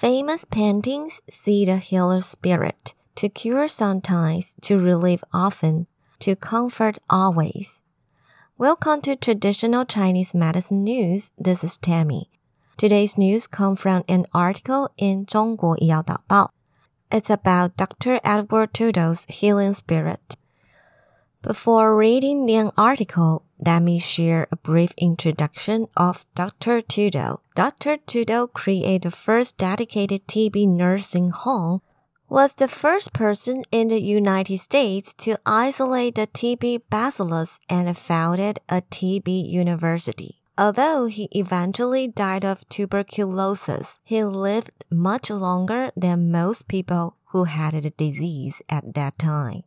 Famous paintings see the healer spirit to cure sometimes, to relieve often, to comfort always. Welcome to traditional Chinese medicine news. This is Tammy. Today's news come from an article in 中国医药导报. It's about Dr. Edward Trudeau's healing spirit. Before reading the article, let me share a brief introduction of Dr. Trudeau. Dr. Trudeau created the first dedicated TB nursing home was the first person in the United States to isolate the TB bacillus and founded a TB university. Although he eventually died of tuberculosis, he lived much longer than most people who had the disease at that time.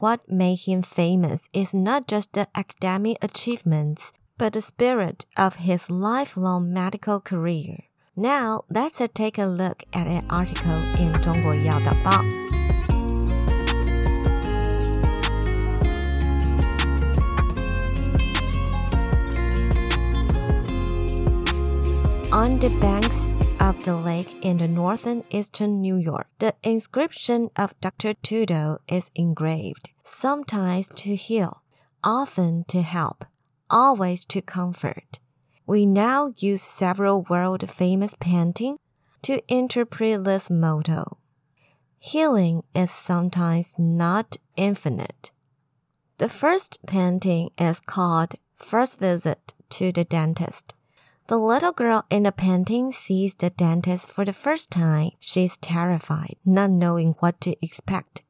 What made him famous is not just the academic achievements, but the spirit of his lifelong medical career. Now, let's take a look at an article in 中国医药导报。The lake in the northern eastern New York, the inscription of Dr. Trudeau is engraved, sometimes to heal, often to help, always to comfort. We now use several world famous paintings to interpret this motto. Healing is sometimes not infinite. The first painting is called First Visit to the Dentist. The little girl in the painting sees the dentist for the first time. She's terrified, not knowing what to expect.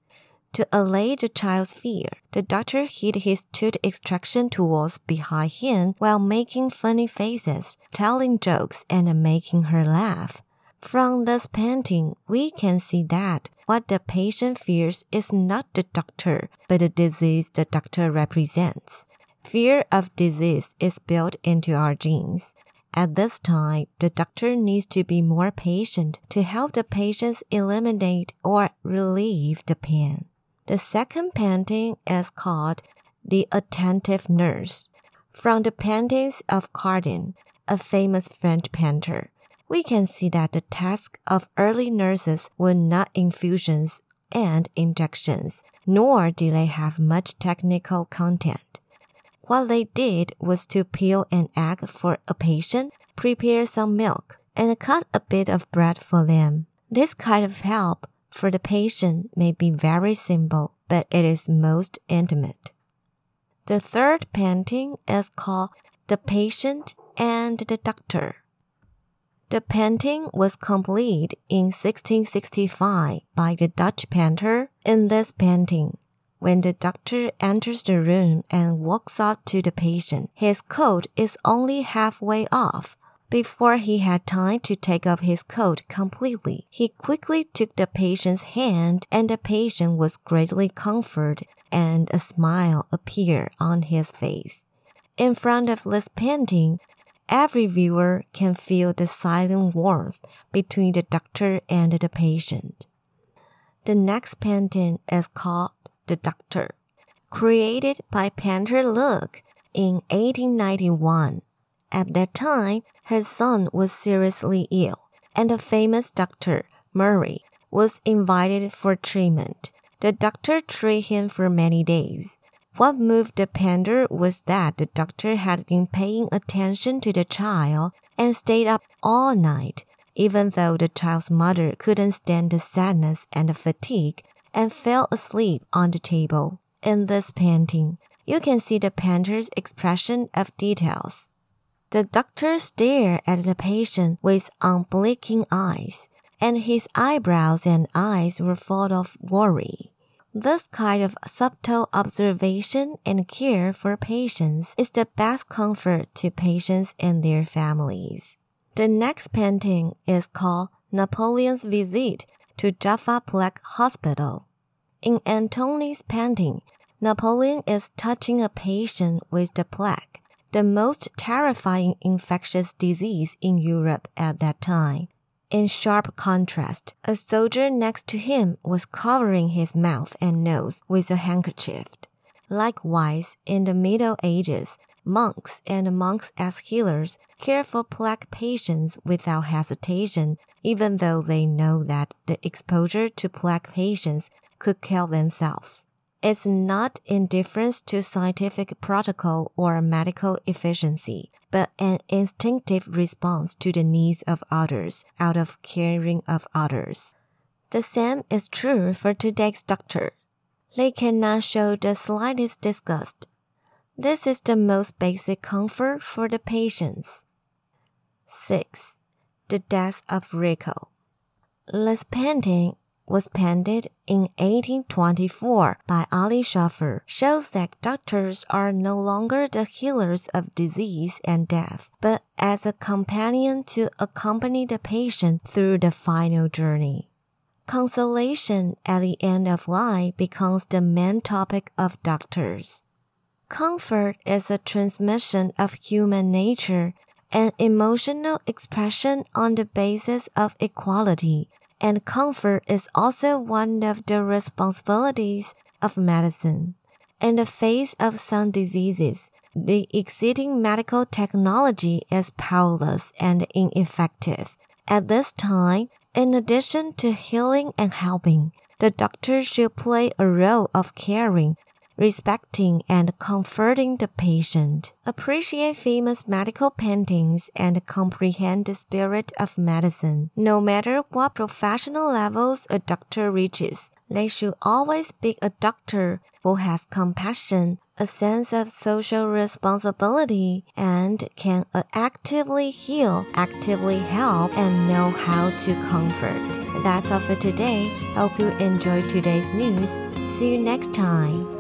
To allay the child's fear, the doctor hid his tooth extraction tools behind him while making funny faces, telling jokes, and making her laugh. From this painting, we can see that what the patient fears is not the doctor, but the disease the doctor represents. Fear of disease is built into our genes. At this time, the doctor needs to be more patient to help the patients eliminate or relieve the pain. The second painting is called The Attentive Nurse. From the paintings of Chardin, a famous French painter, we can see that the task of early nurses were not infusions and injections, nor did they have much technical content. What they did was to peel an egg for a patient, prepare some milk, and cut a bit of bread for them. This kind of help for the patient may be very simple, but it is most intimate. The third painting is called The Patient and the Doctor. The painting was complete in 1665 by the Dutch painter. In this painting, when the doctor enters the room and walks up to the patient, his coat is only halfway off. Before he had time to take off his coat completely, he quickly took the patient's hand and the patient was greatly comforted and a smile appeared on his face. In front of this painting, every viewer can feel the silent warmth between the doctor and the patient. The next painting is called The Doctor, created by painter Look in 1891. At that time, his son was seriously ill, and the famous doctor, Murray, was invited for treatment. The doctor treated him for many days. What moved the painter was that the doctor had been paying attention to the child and stayed up all night, even though the child's mother couldn't stand the sadness and the fatigue and fell asleep on the table. In this painting, you can see the painter's expression of details. The doctor stared at the patient with unblinking eyes, and his eyebrows and eyes were full of worry. This kind of subtle observation and care for patients is the best comfort to patients and their families. The next painting is called Napoleon's Visit to Jaffa Plague Hospital. In Antony's painting, Napoleon is touching a patient with the plague the most terrifying infectious disease in Europe at that time. In sharp contrast, a soldier next to him was covering his mouth and nose with a handkerchief. Likewise, in the Middle Ages, monks and monks as healers cared for plague patients without hesitation even though they know that the exposure to plague patients could kill themselves. It's not indifference to scientific protocol or medical efficiency, but an instinctive response to the needs of others out of caring of others. The same is true for today's doctor. They cannot show the slightest disgust. This is the most basic comfort for the patients. 6. The Death of Rico. This painting was painted in 1824 by Ary Scheffer shows that doctors are no longer the healers of disease and death, but as a companion to accompany the patient through the final journey. Consolation at the end of life becomes the main topic of doctors. Comfort is a transmission of human nature, an emotional expression on the basis of equality, and comfort is also one of the responsibilities of medicine. In the face of some diseases, the existing medical technology is powerless and ineffective. At this time, in addition to healing and helping, the doctor should play a role of caring, respecting and comforting the patient. Appreciate famous medical paintings and comprehend the spirit of medicine. No matter what professional levels a doctor reaches, they should always be a doctor who has compassion, a sense of social responsibility, and can actively heal, actively help, and know how to comfort. That's all for today. Hope you enjoyed today's news. See you next time.